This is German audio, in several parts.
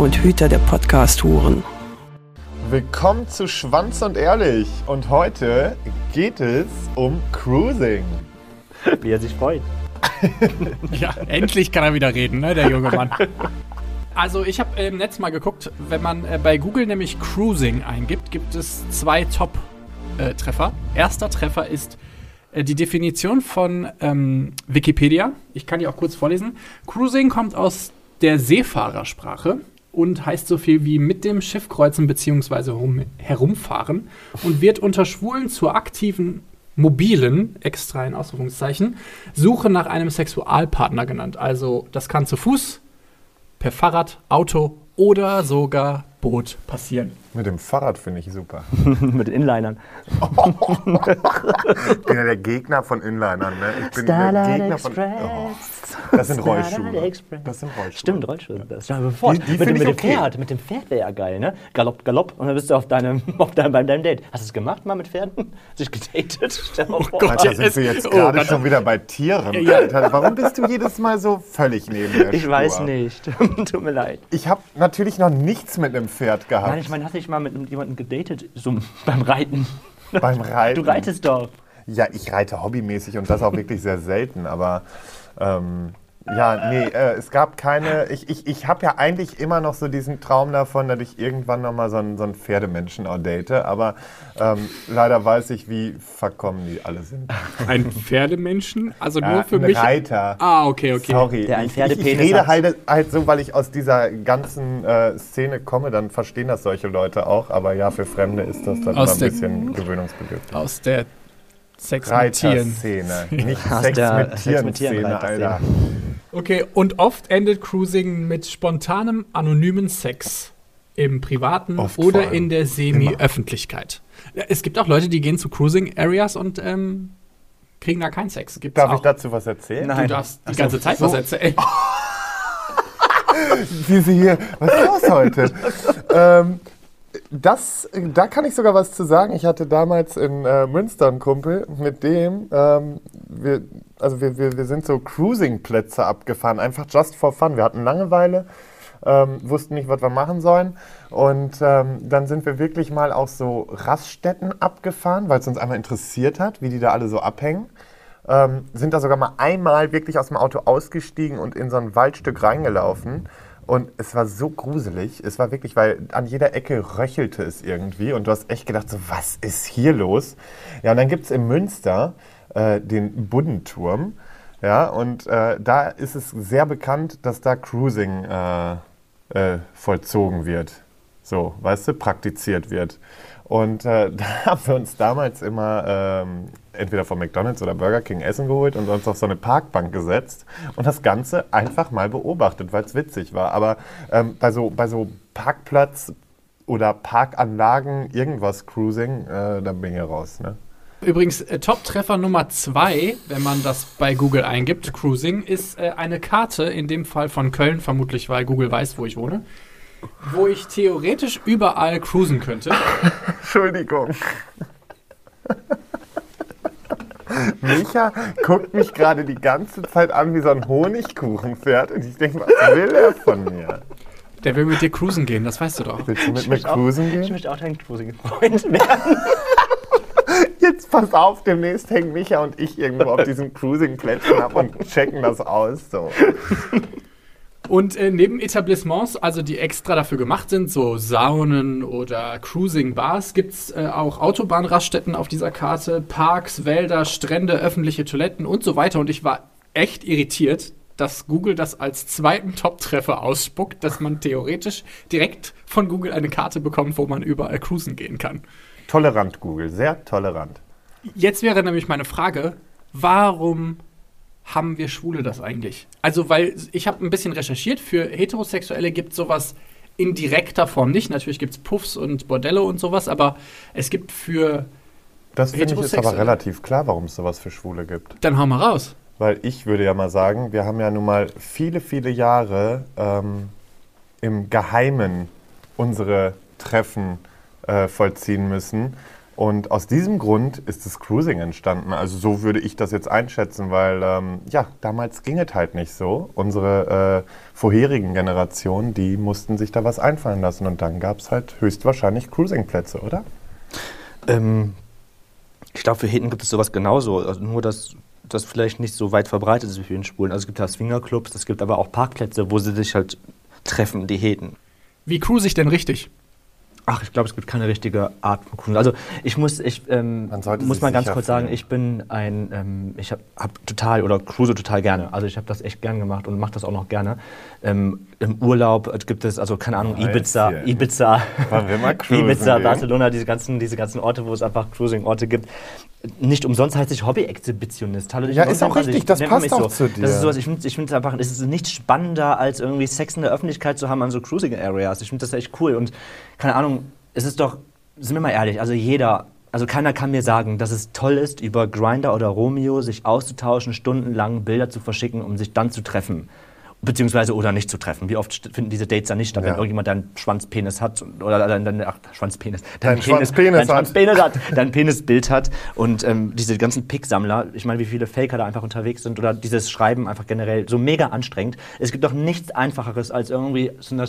und Hüter der Podcast-Huren. Willkommen zu Schwanz und Ehrlich. Und heute geht es um Cruising. Wie er sich freut. Ja, endlich kann er wieder reden, ne, der junge Mann. Also ich habe im Netz mal geguckt, wenn man äh, bei Google nämlich Cruising eingibt, gibt es zwei Top-Treffer. Erster Treffer ist äh, die Definition von ähm, Wikipedia. Ich kann die auch kurz vorlesen. Cruising kommt aus der Seefahrersprache und heißt so viel wie mit dem Schiff kreuzen bzw. herumfahren und wird unter Schwulen zur aktiven mobilen, extra in Ausrufungszeichen, Suche nach einem Sexualpartner genannt. Also das kann zu Fuß, per Fahrrad, Auto oder sogar Boot passieren. Mit dem Fahrrad finde ich super. Mit den Inlinern. Ich bin ja der Gegner von Inlinern. Ne? Ich bin der Starlight Gegner von. Oh, Express. das sind Rollschuhe. Express. Das sind Rollschuhe. Stimmt, Rollschuhe. Das stell dir mal vor, Die- die mit, dem- mit dem okay. Pferd. Mit dem Pferd wäre ja geil, ne? Galopp, Galopp. Und dann bist du auf deinem, auf deinem, bei deinem Date. Hast du es gemacht mal mit Pferden? Sich gedatet? Stell dir mal vor. Gott. Alter, sind wir jetzt oh, gerade Gott. schon wieder bei Tieren? Ja. Alter, warum bist du jedes Mal so völlig neben der Ich Spur? weiß nicht. Tut mir leid. Ich habe natürlich noch nichts mit einem Pferd gehabt. Nein, ich meine, hast du dich mal mit jemandem gedatet? So beim Reiten. beim Reiten. Du reitest doch. Ja, ich reite hobbymäßig und das auch wirklich sehr selten, aber ähm, ja, nee, äh, es gab keine. Ich, ich, ich habe ja eigentlich immer noch so diesen Traum davon, dass ich irgendwann nochmal so einen, so einen Pferdemenschen auch date, aber ähm, leider weiß ich, wie verkommen die alle sind. Ein Pferdemenschen? Also nur Äh, für ein mich. Reiter. Ah, okay, okay. Sorry, Der einen ich, ich, rede hat. halt, halt so, weil ich aus dieser ganzen äh, Szene komme, dann verstehen das solche Leute auch, aber ja, für Fremde ist das dann Aus immer ein der- bisschen gewöhnungsbedürftig. Aus der Sex mit Tieren. Reiterszene, nicht Aus Sex der mit Sex Tieren mit Tieren Szene. Alter. Okay, und oft endet Cruising mit spontanem, anonymen Sex. Im Privaten Oft oder in der Semi-Öffentlichkeit. Es gibt auch Leute, die gehen zu Cruising-Areas und ähm, kriegen da keinen Sex. Gibt's Darf auch. ich dazu was erzählen? Du darfst die ganze Zeit was erzählen. Diese hier, was ist los heute? ähm, das, da kann ich sogar was zu sagen. Ich hatte damals in äh, Münster einen Kumpel, mit dem, ähm, wir, also wir, wir, wir sind so Cruising-Plätze abgefahren, einfach just for fun. Wir hatten Langeweile, ähm, wussten nicht, was wir machen sollen. Und ähm, dann sind wir wirklich mal auch so Raststätten abgefahren, weil es uns einmal interessiert hat, wie die da alle so abhängen. Ähm, sind da sogar mal einmal wirklich aus dem Auto ausgestiegen und in so ein Waldstück reingelaufen. Und es war so gruselig. Es war wirklich, weil an jeder Ecke röchelte es irgendwie. Und du hast echt gedacht, so, was ist hier los? Ja, und dann gibt es in Münster äh, den Buddenturm. Ja, und äh, da ist es sehr bekannt, dass da Cruising äh, äh, vollzogen wird. So, weißt du, praktiziert wird. Und da haben wir uns damals immer ähm, entweder von McDonalds oder Burger King Essen geholt und uns auf so eine Parkbank gesetzt und das Ganze einfach mal beobachtet, weil es witzig war. Aber ähm, bei, so, bei so Parkplatz oder Parkanlagen, irgendwas Cruising, äh, da bin ich raus. Ne? Übrigens, äh, Top-Treffer Nummer zwei, wenn man das bei Google eingibt, Cruising, ist äh, eine Karte, in dem Fall von Köln, vermutlich, weil Google weiß, wo ich wohne, wo ich theoretisch überall cruisen könnte. Entschuldigung. Micha guckt mich gerade die ganze Zeit an wie so ein Honigkuchenpferd und ich denke, was will er von mir? Der will mit dir cruisen gehen, das weißt du doch. Willst du mit mir möchte auch- cruisen Ich gehen? möchte auch dein Cruising-Freund werden. Pass auf, demnächst hängen Micha und ich irgendwo auf diesem Cruising-Plätzchen ab und checken das aus. So. Und äh, neben Etablissements, also die extra dafür gemacht sind, so Saunen oder Cruising-Bars, gibt es äh, auch Autobahnraststätten auf dieser Karte, Parks, Wälder, Strände, öffentliche Toiletten und so weiter. Und ich war echt irritiert, dass Google das als zweiten Top-Treffer ausspuckt, dass man theoretisch direkt von Google eine Karte bekommt, wo man überall cruisen gehen kann. Tolerant, Google, sehr tolerant. Jetzt wäre nämlich meine Frage, warum haben wir Schwule das eigentlich? Also, weil ich habe ein bisschen recherchiert, für Heterosexuelle gibt sowas in direkter Form nicht. Natürlich gibt es Puffs und Bordelle und sowas, aber es gibt für. Das finde ich ist aber relativ klar, warum es sowas für Schwule gibt. Dann hau mal raus. Weil ich würde ja mal sagen, wir haben ja nun mal viele, viele Jahre ähm, im Geheimen unsere Treffen äh, vollziehen müssen. Und aus diesem Grund ist das Cruising entstanden. Also so würde ich das jetzt einschätzen, weil ähm, ja, damals ging es halt nicht so. Unsere äh, vorherigen Generationen, die mussten sich da was einfallen lassen. Und dann gab es halt höchstwahrscheinlich Cruisingplätze, oder? Ähm, ich glaube, für Heten gibt es sowas genauso. Also nur, dass das vielleicht nicht so weit verbreitet ist wie für den Schwulen. Also es gibt da Swingerclubs, es gibt aber auch Parkplätze, wo sie sich halt treffen, die Heten. Wie cruise ich denn richtig? Ach, ich glaube, es gibt keine richtige Art von Cruisen. Also ich muss, ich ähm, Man muss mal ganz kurz sagen, ich bin ein, ähm, ich habe hab total oder cruise total gerne. Also ich habe das echt gern gemacht und mache das auch noch gerne. Ähm, Im Urlaub gibt es, also keine Ahnung, Ja, Ibiza, hier. Ibiza, Ibiza? Barcelona, diese ganzen, diese ganzen Orte, wo es einfach Cruising-Orte gibt. Nicht umsonst heißt ich Hobby-Exhibitionist. Hallo, ich Ja, bin ist auch richtig, ich das passt auch zu dir. Das ist sowas, ich finde ich find einfach, es ist nicht spannender, als irgendwie Sex in der Öffentlichkeit zu haben an so Cruising-Areas. Ich finde das echt cool und keine Ahnung, es ist doch, sind wir mal ehrlich, also jeder, also keiner kann mir sagen, dass es toll ist, über Grinder oder Romeo sich auszutauschen, stundenlang Bilder zu verschicken, um sich dann zu treffen. Beziehungsweise oder nicht zu treffen. Wie oft finden diese Dates dann nicht statt, Ja. wenn irgendjemand deinen Schwanzpenis hat oder dein, dein ach, Schwanzpenis, Dein dein Schwanzpenis dein hat. Schwanzpenis hat, dein Penisbild hat und ähm, diese ganzen Pick-Sammler, ich meine, wie viele Faker da einfach unterwegs sind oder dieses Schreiben einfach generell so mega anstrengend. Es gibt doch nichts Einfacheres, als irgendwie zu einer,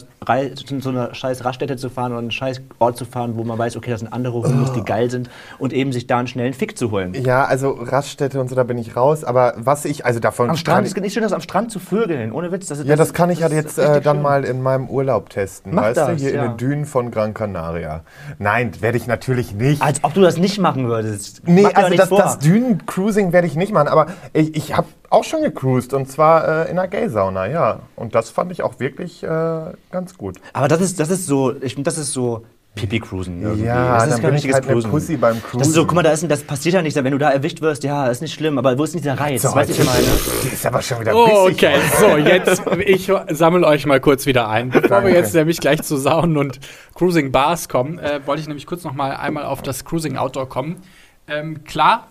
zu so einer scheiß Raststätte zu fahren oder einen scheiß Ort zu fahren, wo man weiß, okay, das sind andere Homos, die geil sind und eben sich da einen schnellen Fick zu holen. Ja, also Raststätte und so, da bin ich raus. Aber was ich, also davon Am Strand, ich- es geht nicht schön, das am Strand zu vögeln, ohne Witz. Das, Ja, das kann ich ja ist jetzt äh, dann schön. mal in meinem Urlaub testen. Mach weißt du, das, hier in ja. den Dünen von Gran Canaria. Nein, werde ich natürlich nicht. Als ob du das nicht machen würdest. nee, Mach also das, vor. das Dünen-Cruising werde ich nicht machen. Aber ich, ich habe auch schon gecruised und zwar äh, in einer Gay-Sauna, ja. Und das fand ich auch wirklich äh, ganz gut. Aber das ist, das ist so, ich das ist so Pipi-Cruisen. irgendwie. Ja, das ist dann kein bin ich richtiges halt eine Cruisen. Pussy beim Das ist so, Cruisen. guck mal, da ist, das passiert ja nicht, wenn du da erwischt wirst, ja, ist nicht schlimm, aber wo ist denn dieser Reiz? So, weißt du, was ich meine? Die ist aber schon wieder Oh, bissig. okay, so, jetzt, ich sammle euch mal kurz wieder ein. Bevor Danke. wir jetzt nämlich gleich zu Saunen und Cruising Bars kommen, äh, wollte ich nämlich kurz noch mal einmal auf das Cruising Outdoor kommen. Ähm, klar,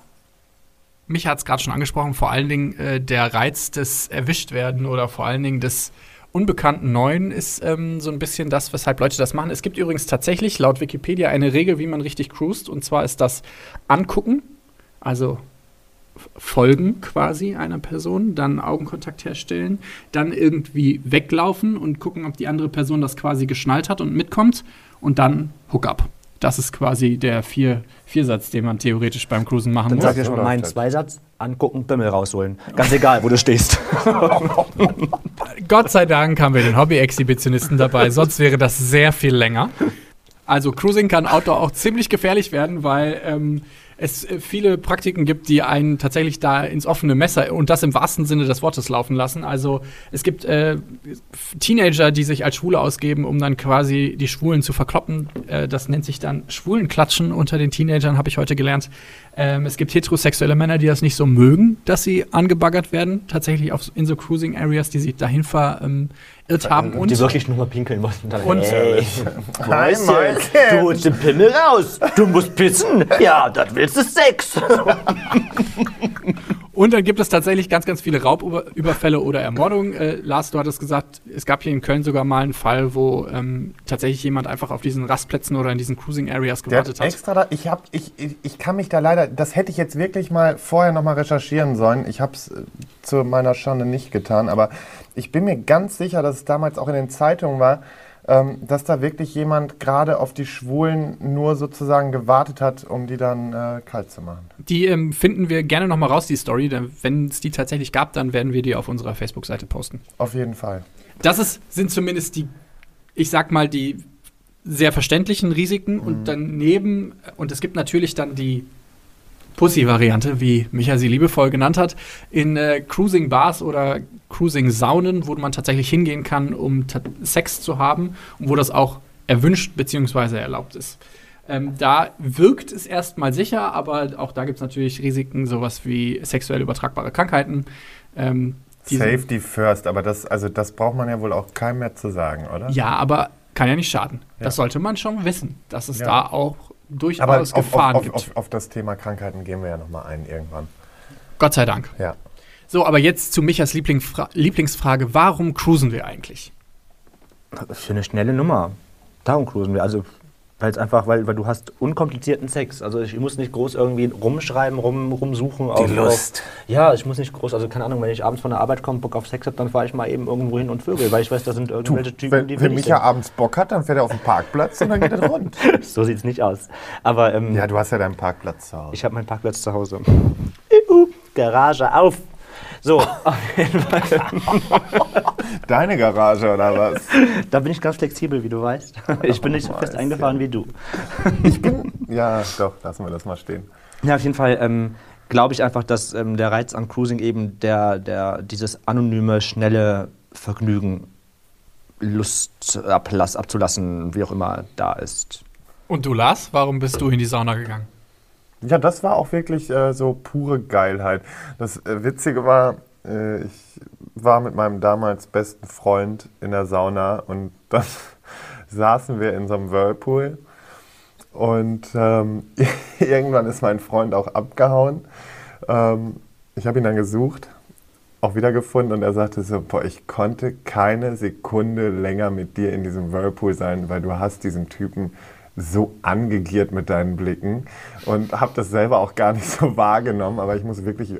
mich hat es gerade schon angesprochen, vor allen Dingen äh, der Reiz des Erwischtwerden oder vor allen Dingen des unbekannten Neuen ist ähm, so ein bisschen das, weshalb Leute das machen. Es gibt übrigens tatsächlich laut Wikipedia eine Regel, wie man richtig cruist, und zwar ist das Angucken, also folgen quasi einer Person, dann Augenkontakt herstellen, dann irgendwie weglaufen und gucken, ob die andere Person das quasi geschnallt hat und mitkommt und dann Hookup. Das ist quasi der vier, Viersatz, den man theoretisch beim Cruisen machen Dann muss. sag dir schon mal meinen. Zweisatz, angucken, Bimmel rausholen. Ganz egal, wo du stehst. Gott sei Dank haben wir den Hobby-Exhibitionisten dabei, sonst wäre das sehr viel länger. Also Cruising kann Outdoor auch ziemlich gefährlich werden, weil ähm, es äh, viele Praktiken gibt, die einen tatsächlich da ins offene Messer und das im wahrsten Sinne des Wortes laufen lassen. Also es gibt äh, Teenager, die sich als Schwule ausgeben, um dann quasi die Schwulen zu verkloppen. Äh, das nennt sich dann Schwulenklatschen unter den Teenagern, habe ich heute gelernt. Ähm, es gibt heterosexuelle Männer, die das nicht so mögen, dass sie angebaggert werden, tatsächlich auf, in so Cruising Areas, die sich dahin verirrt haben. Und die wirklich nur mal pinkeln mussten. Dann, Und- hey, Hi, Mäuschen. du holst den Pimmel raus. Du musst pissen. Ja, das willst du Sex. Und dann gibt es tatsächlich ganz, ganz viele Raubüberfälle oder Ermordungen. Äh, Lars, du hattest gesagt, es gab hier in Köln sogar mal einen Fall, wo ähm, tatsächlich jemand einfach auf diesen Rastplätzen oder in diesen Cruising Areas Der gewartet hat hat. extra da, ich, hab, ich, ich, ich kann mich da leider, das hätte ich jetzt wirklich mal vorher noch mal recherchieren sollen. Ich habe es zu meiner Schande nicht getan, aber ich bin mir ganz sicher, dass es damals auch in den Zeitungen war, dass da wirklich jemand gerade auf die Schwulen nur sozusagen gewartet hat, um die dann äh, kalt zu machen. Die ähm, finden wir gerne noch mal raus, die Story. Denn Wenn es die tatsächlich gab, dann werden wir die auf unserer Facebook-Seite posten. Auf jeden Fall. Das ist, sind zumindest die, ich sag mal, die sehr verständlichen Risiken. Und daneben, und es gibt natürlich dann die Pussy-Variante, wie Micha sie liebevoll genannt hat, in äh, Cruising-Bars oder Cruising-Saunen, wo man tatsächlich hingehen kann, um Sex zu haben und wo das auch erwünscht bzw. erlaubt ist. Ähm, da wirkt es erstmal sicher, aber auch da gibt es natürlich Risiken, sowas wie sexuell übertragbare Krankheiten. Ähm, Safety first, aber das, also das braucht man ja wohl auch keinem mehr zu sagen, oder? Ja, aber kann ja nicht schaden. Das sollte man schon wissen, dass es Ja. da auch durchaus auf, auf, Gefahren auf, gibt. auf, auf das Thema Krankheiten gehen wir ja nochmal ein irgendwann. Gott sei Dank. Ja. So, aber jetzt zu Michas Lieblingsfra Lieblingsfrage. Warum cruisen wir eigentlich? Für eine schnelle Nummer. Darum cruisen wir. Also, weil es einfach, weil, weil du hast unkomplizierten Sex. Also ich muss nicht groß irgendwie rumschreiben, rum, rumsuchen. auf, Lust. Auf, ja, ich muss nicht groß, also keine Ahnung, wenn ich abends von der Arbeit komme, Bock auf Sex habe, dann fahre ich mal eben irgendwo hin und vögel, weil ich weiß, da sind irgendwelche Typen, Wenn, die wenn willig Micha abends Bock hat, dann fährt er auf den Parkplatz und dann geht er rund. So sieht's nicht aus. Aber ähm, Ja, du hast ja deinen Parkplatz zu Hause. ich habe meinen Parkplatz zu Hause. Garage auf. So, auf jeden Fall. Deine Garage oder was? Da bin ich ganz flexibel, wie du weißt. Ich bin nicht so fest eingefahren wie du. Ja, doch, lassen wir das mal stehen. Ja, auf jeden Fall ähm, glaube ich einfach, dass ähm, der Reiz an Cruising eben der, der, dieses anonyme, schnelle Vergnügen, Lust ablass, abzulassen, wie auch immer, da ist. Und du, Lars, warum bist du in die Sauna gegangen? Ja, das war auch wirklich äh, so pure Geilheit. Das äh, Witzige war, äh, ich war mit meinem damals besten Freund in der Sauna und dann saßen wir in so einem Whirlpool und ähm, irgendwann ist mein Freund auch abgehauen. Ähm, ich habe ihn dann gesucht, auch wieder gefunden und er sagte so, boah, ich konnte keine Sekunde länger mit dir in diesem Whirlpool sein, weil du hast diesen Typen so angegiert mit deinen Blicken und habe das selber auch gar nicht so wahrgenommen, aber ich muss wirklich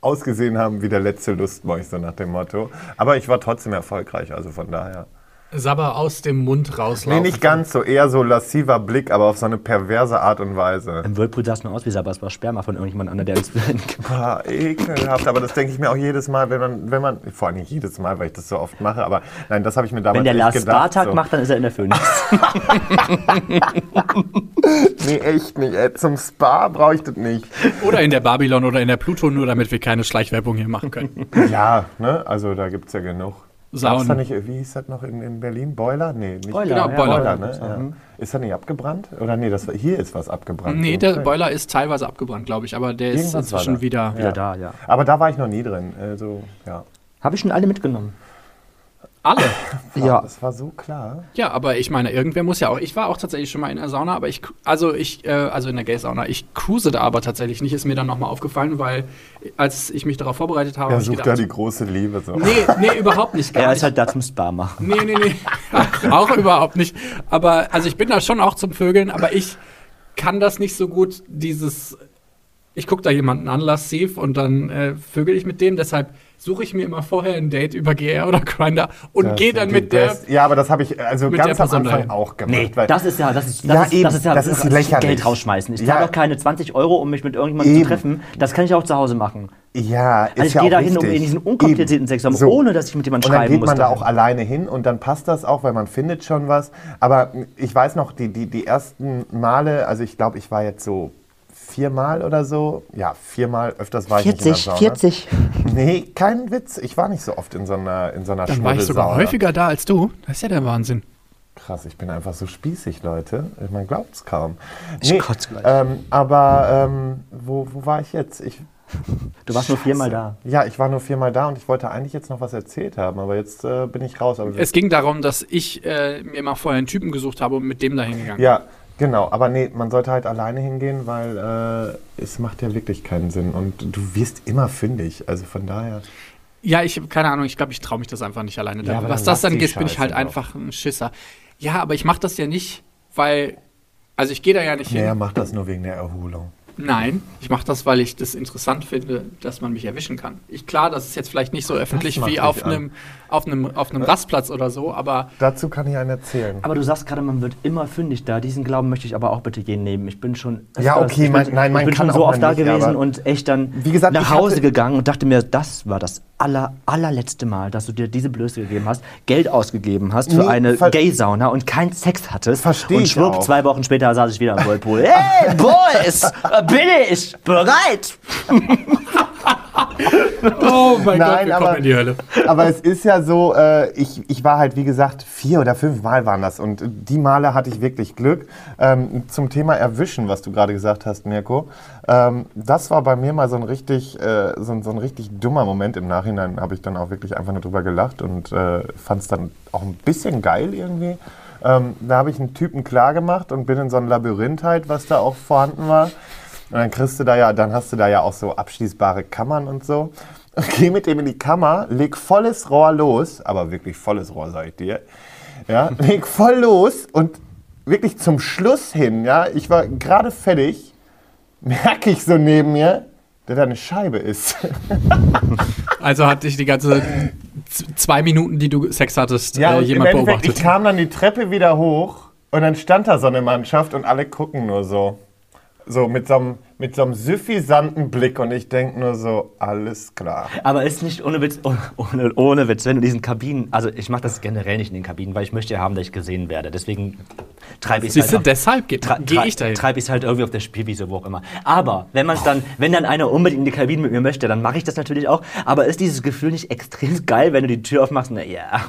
ausgesehen haben wie der letzte Lustmolch, so nach dem Motto. Aber ich war trotzdem erfolgreich, also von daher. Sabber aus dem Mund Nee, rauslaufen. nicht ganz so, eher so lassiver Blick, aber auf so eine perverse Art und Weise. Im Whirlpool sah es nur aus wie Sabber, es war Sperma von irgendjemand anderem, der ins Ah, ekelhaft, aber das denke ich mir auch jedes Mal, wenn man, wenn man, vor allem nicht jedes Mal, weil ich das so oft mache, aber nein, das habe ich mir damals Wenn der Lars. Spartag so. macht, dann ist er in der Phoenix. Nee, echt nicht, ey. Zum Spa brauche ich das nicht. Oder in der Babylon oder in der Pluto, nur damit wir keine Schleichwerbung hier machen können. Ja, ne, also da gibt es ja genug. Saunen. Da nicht, wie hieß das noch in, in Berlin? Boiler? Nee, nicht Boiler, Genau, ja, Boiler. Boiler, ne? Ja. Ist er nicht abgebrannt? Oder nee, das war, hier ist was abgebrannt. Nee, der. Boiler ist teilweise abgebrannt, glaube ich, aber der ist Irgendwas war inzwischen da. wieder. Wieder da, ja. Aber da war ich noch nie drin. Also, ja. Habe ich schon alle mitgenommen. Alle. Ja. Das war so klar. Ja, aber ich meine, irgendwer muss ja auch. Ich war auch tatsächlich schon mal in der Sauna, aber ich, also ich, äh, also in der Gay-Sauna. Ich cruise da aber tatsächlich nicht, ist mir dann nochmal aufgefallen, weil als ich mich darauf vorbereitet habe, Er sucht da gedacht, die große Liebe. So. nee, nee, überhaupt nicht. Gar Er ist halt da zum Spa machen. Nee, nee, nee. auch überhaupt nicht. Aber, also ich bin da schon auch zum Vögeln, aber ich kann das nicht so gut, dieses, ich gucke da jemanden an, lassiv, und dann äh, vögel ich mit dem, deshalb suche ich mir immer vorher ein Date über GR oder Grindr und gehe dann mit der, Ja, aber das habe ich also ganz am Anfang dahin. auch gemacht. Nee, weil- das ist ja, das ist, das Ja, ist, eben, das ist ja das ist lächerlich. Geld rausschmeißen. Ich Ja. zahle doch keine 20 Euro, um mich mit irgendjemandem Eben. zu treffen. Das kann ich auch zu Hause machen. ja, ist Also ich ja gehe auch da hin, um in diesen unkomplizierten Eben. Sex zu haben, So. ohne dass ich mit jemandem Und dann schreiben geht muss. man da auch alleine hin und dann passt das auch, weil man findet schon was. Aber ich weiß noch, die, die, die ersten Male, also ich glaube, ich war jetzt so viermal oder so. Ja, viermal, öfters war ich nicht in der Sauna. 40. Nee, kein Witz. Ich war nicht so oft in so einer, in so einer dann war ich sogar häufiger da als du. Das ist ja der Wahnsinn. Krass, ich bin einfach so spießig, Leute. Man glaubt es kaum. Ich kotze gleich. Ähm, aber ähm, wo, wo war ich jetzt? Ich, Du warst nur viermal da. ja, ich war nur viermal da und ich wollte eigentlich jetzt noch was erzählt haben, aber jetzt äh, bin ich raus. Aber Es ging darum, dass ich äh, mir mal vorher einen Typen gesucht habe und mit dem da hingegangen ja, genau. Aber nee, man sollte halt alleine hingehen, weil äh, es macht ja wirklich keinen Sinn und du wirst immer fündig. Also von daher. Ja, ich keine Ahnung, ich glaube, ich traue mich das einfach nicht alleine. Ja, Was das angeht, bin ich Scheiße halt doch. einfach ein Schisser. Ja, aber ich mache das ja nicht, weil. Also ich gehe da ja nicht er hin. macht das nur wegen der Erholung. Nein, ich mache das, weil ich das interessant finde, dass man mich erwischen kann. Ich, klar, das ist jetzt vielleicht nicht so öffentlich wie auf einem, auf, einem, auf einem Rastplatz oder so, aber Dazu kann ich einen erzählen. Aber du sagst gerade, man wird immer fündig da. Diesen Glauben möchte ich aber auch bitte gehen nehmen. Ich bin schon. Ja, öfters- okay, ich bin, nein, man ich bin kann schon so auch oft da nicht, gewesen und echt dann Wie gesagt, nach Hause gegangen und dachte mir, das war das aller, allerletzte Mal, dass du dir diese Blöße gegeben hast, Geld ausgegeben hast für Nee, eine Gay-Sauna und keinen Sex hattest. Versteh und schwupp, auch. zwei Wochen später saß ich wieder im Whirlpool. Hey, Boys, bin ich bereit? oh mein Gott, Nein, wir aber- kommen in die Hölle. Aber es ist ja so, äh, ich, ich war halt, wie gesagt, vier oder fünf Mal waren das. Und die Male hatte ich wirklich Glück. Ähm, zum Thema Erwischen, was du gerade gesagt hast, Mirko. Ähm, das war bei mir mal so ein richtig, äh, so, ein- so ein richtig dummer Moment. Im Nachhinein habe ich dann auch wirklich einfach nur drüber gelacht und äh, fand es dann auch ein bisschen geil irgendwie. Ähm, da habe ich einen Typen klar gemacht und bin in so ein Labyrinth halt, was da auch vorhanden war. Und dann kriegst du da ja, dann hast du da ja auch so abschließbare Kammern und so. Und geh mit dem in die Kammer, leg volles Rohr los, aber wirklich volles Rohr, sag ich dir. Ja, leg voll los und wirklich zum Schluss hin, ja, ich war gerade fertig, merke ich so neben mir, der da eine Scheibe ist. Also hat dich die ganze zwei Minuten, die du Sex hattest, Ja, äh, und im jemand Endeffekt, beobachtet. ich kam dann die Treppe wieder hoch und dann stand da so eine Mannschaft und alle gucken nur so. So mit so einem, mit so einem suffisanten Blick und ich denke nur so, alles klar. Aber ist nicht ohne Witz, ohne, ohne, ohne Witz, wenn du diesen Kabinen, also ich mache das generell nicht in den Kabinen, weil ich möchte ja haben, dass ich gesehen werde. Deswegen treibe ich es Siehst du, halt, deshalb ge tra gehe tra ich dahin. treibe ich halt irgendwie auf der Spielwiese, wo auch immer. Aber wenn man dann, wenn dann einer unbedingt in die Kabinen mit mir möchte, dann mache ich das natürlich auch. Aber ist dieses Gefühl nicht extrem geil, wenn du die Tür aufmachst und na ja,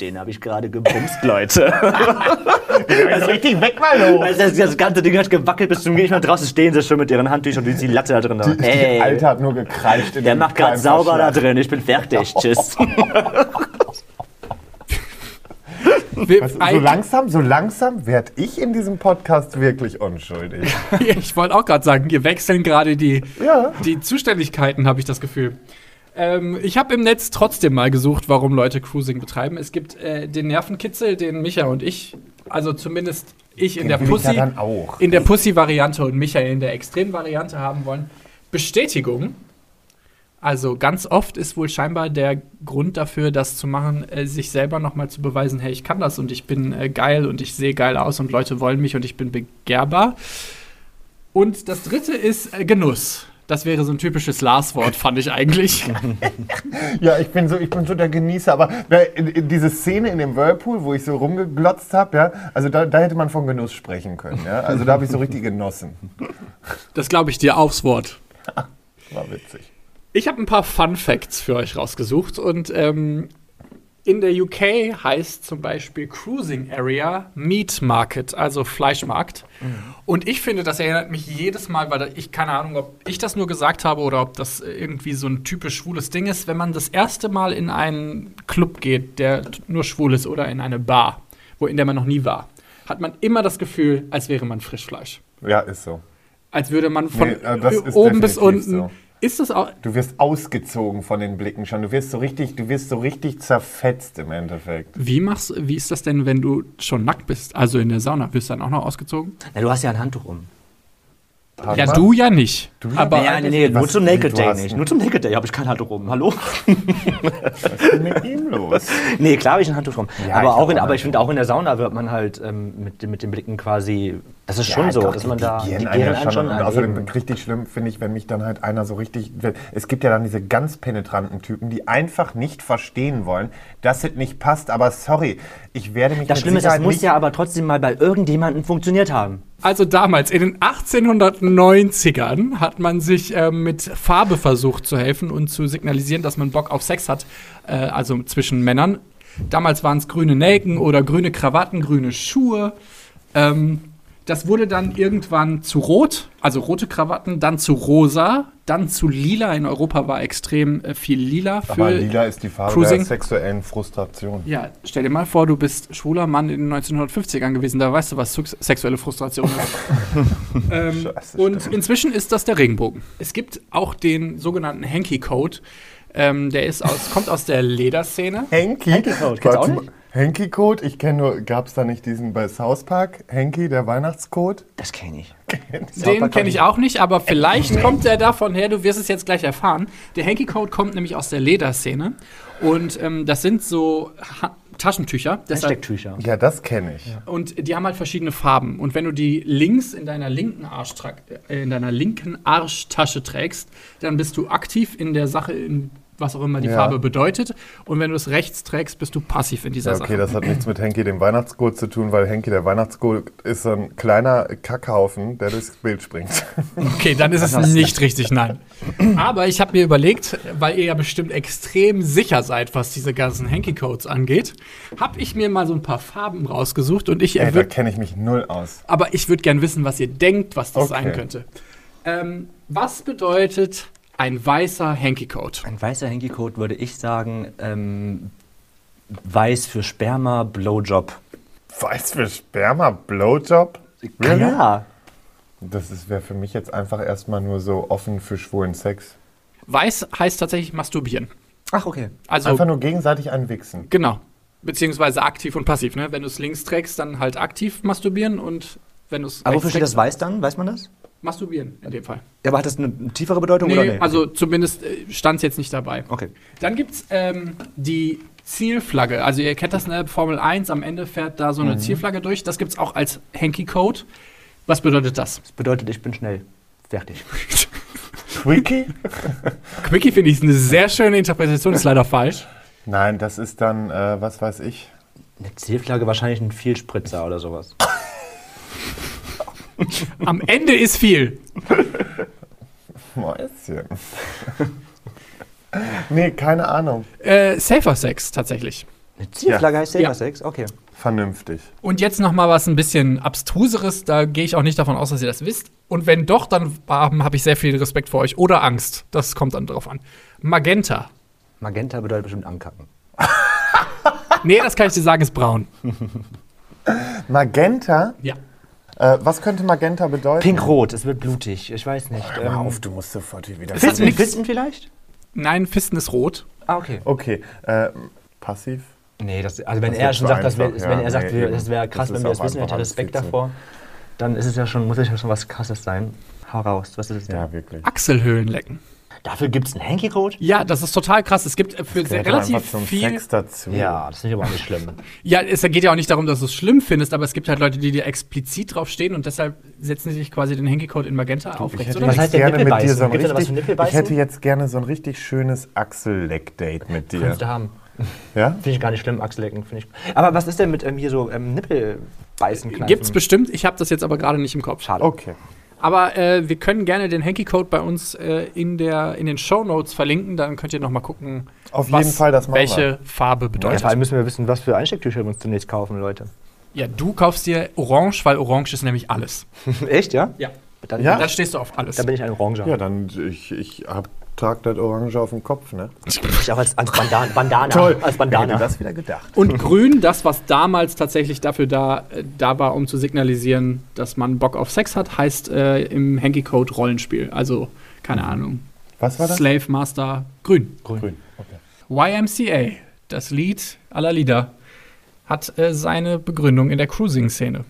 den habe ich gerade gebumst, Leute. Also richtig weg mal hoch. Also das, das ganze Ding hat gewackelt bis zum Gegner draußen stehen sie schon mit ihren Handtüchern und die Latte da drin. Die Ey, Alte hat nur gekreischt. in der macht gerade sauber da drin, ich bin fertig, tschüss. Wir, Also, so langsam, so langsam werde ich in diesem Podcast wirklich unschuldig. ich wollte auch gerade sagen, wir wechseln gerade die, Ja. die Zuständigkeiten, habe ich das Gefühl. Ähm, ich habe im Netz trotzdem mal gesucht, warum Leute Cruising betreiben. Es gibt äh, den Nervenkitzel, den Micha und ich, also zumindest ich in der ich ja Pussy, in der Pussy-Variante und Michael in der Extrem-Variante haben wollen. Bestätigung. Also ganz oft ist wohl scheinbar der Grund dafür, das zu machen, äh, sich selber nochmal zu beweisen, hey, ich kann das und ich bin äh, geil und ich sehe geil aus und Leute wollen mich und ich bin begehrbar. Und das dritte ist äh, Genuss. Das wäre so ein typisches Lars-Wort, fand ich eigentlich. Ja, ich bin so, ich bin so der Genießer. Aber diese Szene in dem Whirlpool, wo ich so rumgeglotzt habe, ja, also da, da hätte man von Genuss sprechen können. Ja? Also da habe ich so richtig genossen. Das glaube ich dir aufs Wort. War witzig. Ich habe ein paar Fun Facts für euch rausgesucht und ähm, in der UK heißt zum Beispiel Cruising Area Meat Market, also Fleischmarkt. Und ich finde, das erinnert mich jedes Mal, weil ich keine Ahnung, ob ich das nur gesagt habe oder ob das irgendwie so ein typisch schwules Ding ist, wenn man das erste Mal in einen Club geht, der nur schwul ist oder in eine Bar, wo in der man noch nie war, hat man immer das Gefühl, als wäre man Frischfleisch. Ja, ist so. Als würde man von Nee, äh, ist oben bis unten. so. Ist das auch. Du wirst ausgezogen von den Blicken schon. Du wirst so richtig, du wirst so richtig zerfetzt im Endeffekt. Wie machst wie ist das denn, wenn du schon nackt bist? Also in der Sauna, wirst du dann auch noch ausgezogen? Na, du hast ja ein Handtuch um. Hat Ja, man? du ja nicht. Du ja aber Ja, nee, nee, nur zum Naked Day nicht. Nur zum Naked Day habe ich kein Handtuch um. Hallo? Was ist denn mit ihm los? Nee, klar habe ich ein Handtuch drum. Ja, ich aber, hab auch in, auch aber ein ich finde, auch in der Sauna wird man halt ähm, mit, mit den Blicken quasi. Das ist schon Ja, so, doch, dass die- man da. Die gieren einen schon schon. Und außerdem eben. richtig schlimm finde ich, wenn mich dann halt einer so richtig. Es gibt ja dann diese ganz penetranten Typen, die einfach nicht verstehen wollen, dass es nicht passt. Aber sorry, ich werde mich Das mit Schlimme ist, das muss nicht ja aber trotzdem mal bei irgendjemandem funktioniert haben. Also damals, in den 1890ern, hat man sich äh, mit Farbe versucht zu helfen und zu signalisieren, dass man Bock auf Sex hat, äh, also zwischen Männern. Damals waren es grüne Nelken oder grüne Krawatten, grüne Schuhe. Ähm, das wurde dann irgendwann zu rot, also rote Krawatten, dann zu rosa, dann zu lila. In Europa war extrem äh, viel lila für Aber lila ist die Farbe Cruising. der sexuellen Frustration. Ja, stell dir mal vor, du bist schwuler Mann in den 1950ern gewesen, da weißt du, was sex- sexuelle Frustration ist. ähm, Scheiße, und stimmt. inzwischen ist das der Regenbogen. Es gibt auch den sogenannten Hanky-Code. Ähm, der ist aus, kommt aus der Lederszene. Henky? Henky-Code, kennst du auch nicht? Mal, Henky-Code? Ich kenne nur, gab es da nicht diesen bei South Park? Henky, der Weihnachtscode? Das kenne ich. Den kenne ich auch nicht, aber vielleicht kommt der davon her, du wirst es jetzt gleich erfahren. Der Hanky-Code kommt nämlich aus der Lederszene. Und ähm, das sind so ha Taschentücher. Stecktücher. Ja, das kenne ich. Und die haben halt verschiedene Farben. Und wenn du die links in deiner linken Arschtra äh, in deiner linken Arschtasche trägst, dann bist du aktiv in der Sache, in was auch immer die Ja. Farbe bedeutet. Und wenn du es rechts trägst, bist du passiv in dieser Ja, okay, Sache. das hat nichts mit Henky, dem Weihnachtscode zu tun, weil Henky, der Weihnachtscode, ist so ein kleiner Kackhaufen, der durchs Bild springt. Okay, dann ist es nicht richtig, nein. Aber ich habe mir überlegt, weil ihr ja bestimmt extrem sicher seid, was diese ganzen Hanky-Codes angeht, habe ich mir mal so ein paar Farben rausgesucht und ich Ey, da kenne ich mich null aus. aber ich würde gern wissen, was ihr denkt, was das Okay. sein könnte. Ähm, was bedeutet ein weißer Hanky-Code? Ein weißer Hanky-Code würde ich sagen, ähm, weiß für Sperma, Blowjob. Weiß für Sperma, Blowjob? Ja. Das wäre für mich jetzt einfach erstmal nur so offen für schwulen Sex. Weiß heißt tatsächlich masturbieren. Ach, okay. Also, Einfach nur gegenseitig einwichsen. genau. Beziehungsweise aktiv und passiv. Ne? Wenn du es links trägst, dann halt aktiv masturbieren und wenn du es Aber wofür steht das weiß dann? Weiß man das? Masturbieren in dem Fall. Ja, aber hat das eine tiefere Bedeutung oder Nee, nee? also zumindest stand es jetzt nicht dabei. Okay. Dann gibt es ähm, die Zielflagge. Also ihr kennt das, ne? Formel 1, am Ende fährt da so Mhm. eine Zielflagge durch. Das gibt es auch als Hanky-Code. Was bedeutet das? Das bedeutet, ich bin schnell. Fertig. Quickie? Quickie finde ich eine sehr schöne Interpretation, ist leider falsch. Nein, das ist dann, äh, was weiß ich. Eine Zielflagge wahrscheinlich ein Vielspritzer oder sowas. Am Ende ist viel. Mäuschen. nee, keine Ahnung. Äh, Safer Sex tatsächlich. Eine Zielflagge heißt Safer Ja. Sex? Okay. Vernünftig. Und jetzt noch mal was ein bisschen abstruseres. Da gehe ich auch nicht davon aus, dass ihr das wisst. Und wenn doch, dann habe ich sehr viel Respekt vor euch. Oder Angst. Das kommt dann drauf an. Magenta. Magenta bedeutet bestimmt ankacken. Nee, das kann ich dir sagen, ist braun. Magenta? Ja. Äh, was könnte Magenta bedeuten? Pink-Rot, es wird blutig. Ich weiß nicht. Hör Ähm, mal auf, du musst sofort hier wieder. Fisten- Fisten, Fisten vielleicht? Nein, Fisten ist rot. Ah, okay. Okay, äh, passiv? Nee, das, also wenn Das er schon sagt, das wär, einfach, wenn ja. er sagt, Nee, wir- das wäre krass, Das wenn wir das wissen, hätte Respekt davor, dann ist es ja schon, muss es ja schon was krasses sein. Hau raus, was ist es denn? Ja, wirklich. Achselhöhlen lecken. Dafür gibt es einen Hanky-Code? Ja, das ist total krass. Es gibt äh, für sehr, relativ viel. Sex dazu. Ja, das finde ich aber nicht schlimm. Ja, es geht ja auch nicht darum, dass du es schlimm findest, aber es gibt halt Leute, die dir explizit drauf stehen und deshalb setzen sie sich quasi den Hanky-Code in Magenta auf, Ich hätte oder Was heißt gerne mit dir so ein richtig, ich hätte jetzt gerne so ein richtig schönes Achselleck-Date mit dir. Kannst du haben. Ja? Finde ich gar nicht schlimm, Achsellecken. finde Ich. Aber was ist denn mit ähm, hier so ähm, Nippelbeißen? kneifen? Gibt's bestimmt, ich habe das jetzt aber gerade nicht im Kopf. Schade. Okay. Aber äh, wir können gerne den Hanky-Code bei uns äh, in, der, in den Show Notes verlinken, dann könnt ihr noch mal gucken, Auf was jeden Fall, das machen welche Farbe Ja, bedeutet. vor allem müssen wir wissen, was für Einstecktücher wir uns zunächst kaufen, Leute. Ja, du kaufst dir Orange, weil Orange ist nämlich alles. Echt, ja? Ja. Dann, Ja? Da stehst du auf alles. Da bin ich ein Oranger. Ja, dann ich, ich hab, trag das Orange auf dem Kopf, ne? Ich auch als, als Bandana. Bandana. Toll. Als Wer hätte Bandana. das wieder gedacht? Und grün, das, was damals tatsächlich dafür da, äh, da war, um zu signalisieren, dass man Bock auf Sex hat, heißt äh, im Hanky-Code Rollenspiel. Also, keine Ahnung. Was war das? Slave Master grün. Grün. Okay. YMCA, das Lied aller Lieder, hat äh, seine Begründung in der Cruising-Szene.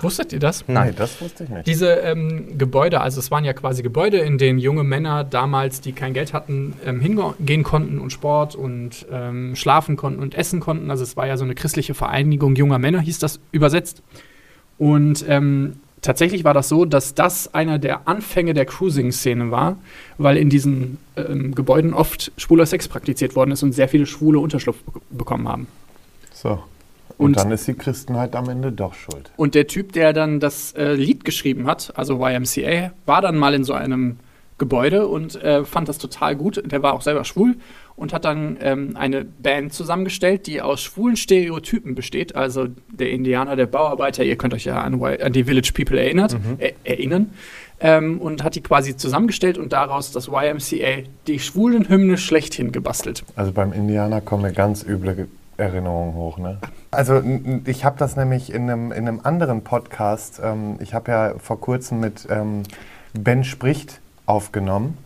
Wusstet ihr das? Nein, das wusste ich nicht. Diese ähm, Gebäude, also es waren ja quasi Gebäude, in denen junge Männer damals, die kein Geld hatten, ähm, hingehen konnten und Sport und ähm, schlafen konnten und essen konnten. Also es war ja so eine christliche Vereinigung junger Männer, hieß das übersetzt. Und ähm, tatsächlich war das so, dass das einer der Anfänge der Cruising-Szene war, weil in diesen ähm, Gebäuden oft schwuler Sex praktiziert worden ist und sehr viele Schwule Unterschlupf be bekommen haben. So. Und, Und- dann ist die Christenheit am Ende doch schuld. Und der Typ, der dann das äh, Lied geschrieben hat, also YMCA, war dann mal in so einem Gebäude und äh, fand das total gut. Der war auch selber schwul und hat dann ähm, eine Band zusammengestellt, die aus schwulen Stereotypen besteht. Also der Indianer, der Bauarbeiter, ihr könnt euch ja an, an die Village People erinnert, äh, erinnern. Ähm, und hat die quasi zusammengestellt und daraus das YMCA, die schwulen Hymne schlechthin gebastelt. Also beim Indianer kommen mir ganz üble Erinnerungen hoch, ne? Also ich habe das nämlich in einem, in einem anderen Podcast, ähm, ich habe ja vor kurzem mit ähm, Ben Spricht aufgenommen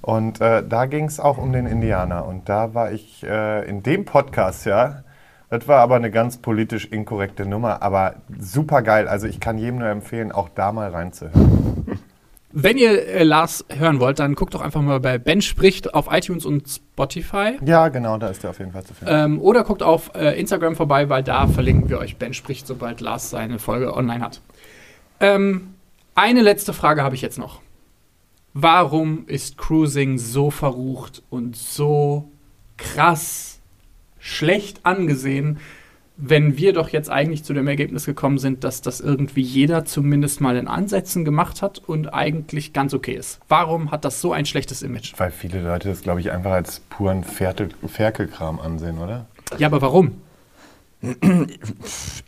und äh, da ging es auch um den Indianer und da war ich äh, in dem Podcast, ja, das war aber eine ganz politisch inkorrekte Nummer, aber super geil. Also ich kann jedem nur empfehlen, auch da mal reinzuhören. Wenn ihr äh, Lars hören wollt, dann guckt doch einfach mal bei Ben spricht auf iTunes und Spotify. Ja, genau, da ist der auf jeden Fall zu finden. Ähm, oder guckt auf äh, Instagram vorbei, weil da verlinken wir euch Ben spricht, sobald Lars seine Folge online hat. Ähm, eine letzte Frage habe ich jetzt noch. Warum ist Cruising so verrucht und so krass schlecht angesehen, wenn wir doch jetzt eigentlich zu dem Ergebnis gekommen sind, dass das irgendwie jeder zumindest mal in Ansätzen gemacht hat und eigentlich ganz okay ist? Warum hat das so ein schlechtes Image? Weil viele Leute das, glaube ich, einfach als puren Ferkel Ferkelkram ansehen, oder? Ja, aber warum?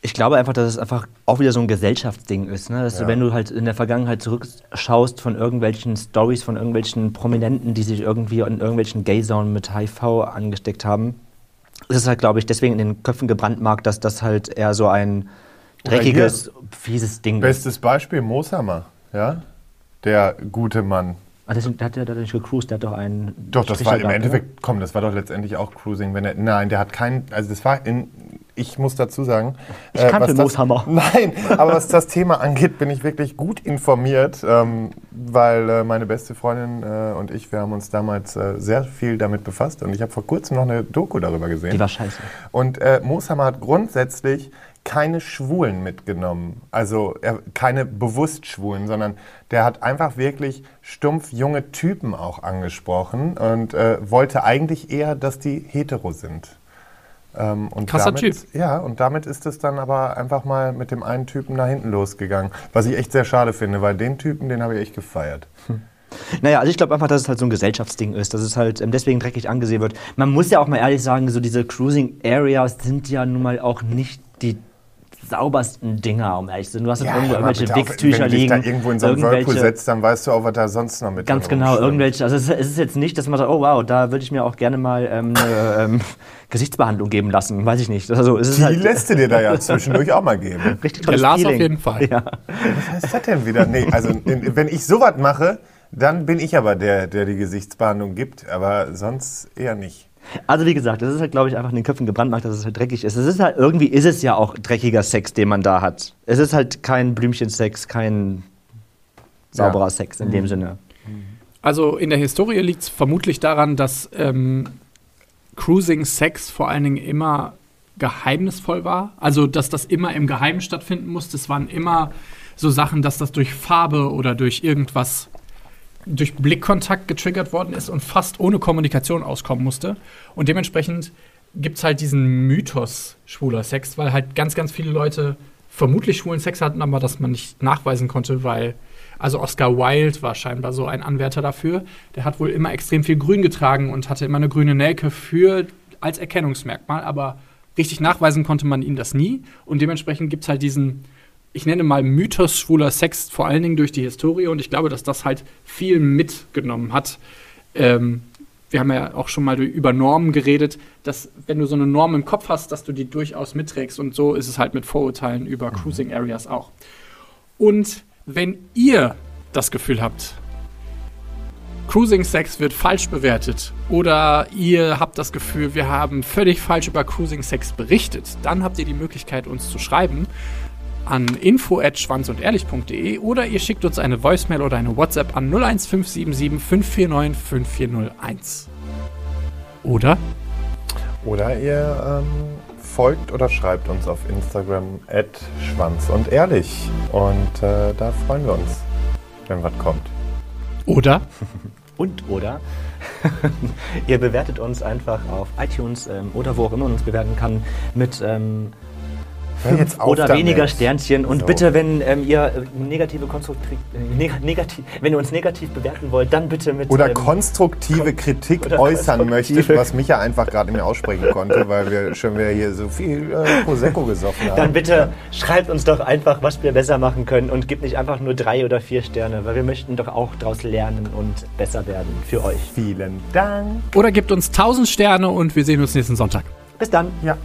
Ich glaube einfach, dass es einfach auch wieder so ein Gesellschaftsding ist. Ne? Dass Ja. du, wenn du halt in der Vergangenheit zurückschaust von irgendwelchen Stories von irgendwelchen Prominenten, die sich irgendwie in irgendwelchen Gay-Zonen mit HIV angesteckt haben, es ist halt, glaube ich, deswegen in den Köpfen gebrandmarkt, dass das halt eher so ein dreckiges, fieses Ding ist. Bestes Beispiel, Mooshammer, ja? Der gute Mann. Ah, deswegen, der hat ja da nicht gecruised, der hat doch einen. Doch, das Stricher war im gehabt, Endeffekt, komm, das war doch letztendlich auch Cruising. Wenn er, nein, der hat keinen, also das war in, ich muss dazu sagen. Ich kannte was das- Mooshammer. Nein, aber was das Thema angeht, bin ich wirklich gut informiert, ähm, weil äh, meine beste Freundin äh, und ich, wir haben uns damals äh, sehr viel damit befasst und ich habe vor kurzem noch eine Doku darüber gesehen. Die war scheiße. Und äh, Mooshammer hat grundsätzlich keine Schwulen mitgenommen. Also er, keine bewusst Schwulen, sondern der hat einfach wirklich stumpf junge Typen auch angesprochen und äh, wollte eigentlich eher, dass die hetero sind. Ähm, und Krasser damit, Typ. Ja, und damit ist es dann aber einfach mal mit dem einen Typen nach hinten losgegangen. Was ich echt sehr schade finde, weil den Typen, den habe ich echt gefeiert. Naja, also ich glaube einfach, dass es halt so ein Gesellschaftsding ist, dass es halt ähm, deswegen dreckig angesehen wird. Man muss ja auch mal ehrlich sagen, so diese Cruising Areas sind ja nun mal auch nicht die saubersten Dinger, um ehrlich zu sein. Du hast jetzt irgendwo irgendwelche Wichstücher Wenn du dich liegen. da irgendwo in so einen Whirlpool setzt, dann weißt du auch, was da sonst noch mit Ganz drin genau, irgendwelche, also es, es ist jetzt nicht, dass man sagt, oh wow, da würde ich mir auch gerne mal ähm, eine ähm, Gesichtsbehandlung geben lassen, weiß ich nicht. Also es ist Die halt lässt du dir da ja zwischendurch auch mal geben. richtig Der tolles Lars auf jeden Fall. Ja. Was heißt das denn wieder? Nee, also in, wenn ich sowas mache, dann bin ich aber der, der die Gesichtsbehandlung gibt, aber sonst eher nicht. Also wie gesagt, das ist halt, glaube ich, einfach in den Köpfen gebrannt dass es halt dreckig ist. Es ist halt, irgendwie ist es ja auch dreckiger Sex, den man da hat. Es ist halt kein Blümchensex, kein sauberer Ja. Sex in dem Sinne. Also in der Historie liegt es vermutlich daran, dass ähm, Cruising Sex vor allen Dingen immer geheimnisvoll war. Also dass das immer im Geheimen stattfinden musste. Es waren immer so Sachen, dass das durch Farbe oder durch irgendwas, durch Blickkontakt getriggert worden ist und fast ohne Kommunikation auskommen musste. Und dementsprechend gibt es halt diesen Mythos schwuler Sex, weil halt ganz, ganz viele Leute vermutlich schwulen Sex hatten, aber das man nicht nachweisen konnte, weil also Oscar Wilde war scheinbar so ein Anwärter dafür. Der hat wohl immer extrem viel Grün getragen und hatte immer eine grüne Nelke für als Erkennungsmerkmal, aber richtig nachweisen konnte man ihm das nie. Und dementsprechend gibt es halt diesen, ich nenne mal Mythos schwuler Sex, vor allen Dingen durch die Historie. Und ich glaube, dass das halt viel mitgenommen hat. Ähm, wir haben ja auch schon mal über Normen geredet, dass wenn du so eine Norm im Kopf hast, dass du die durchaus mitträgst. Und so ist es halt mit Vorurteilen über Cruising Areas auch. Und wenn ihr das Gefühl habt, Cruising Sex wird falsch bewertet oder ihr habt das Gefühl, wir haben völlig falsch über Cruising Sex berichtet, dann habt ihr die Möglichkeit, uns zu schreiben an info@schwanzundehrlich.de oder ihr schickt uns eine Voicemail oder eine WhatsApp an 01577 549 5401. Oder? Oder ihr ähm, folgt oder schreibt uns auf Instagram at schwanz und ehrlich. Und äh, da freuen wir uns, wenn was kommt. Oder? Und oder ihr bewertet uns einfach auf iTunes ähm, oder wo auch immer man uns bewerten kann mit ähm, Hör jetzt auf oder damit. weniger Sternchen. Und So. bitte, wenn ähm, ihr äh, negative konstruktiv, äh, neg negativ, wenn ihr uns negativ bewerten wollt, dann bitte mit Oder ähm, konstruktive Kritik oder äußern konstruktive- möchtet, was Micha einfach gerade nicht mehr aussprechen konnte, weil wir schon wieder hier so viel äh, Prosecco gesoffen haben. Dann bitte schreibt uns doch einfach, was wir besser machen können und gebt nicht einfach nur drei oder vier Sterne, weil wir möchten doch auch daraus lernen und besser werden für euch. Vielen Dank. Oder gebt uns 1000 Sterne und wir sehen uns nächsten Sonntag. Bis dann. Ja.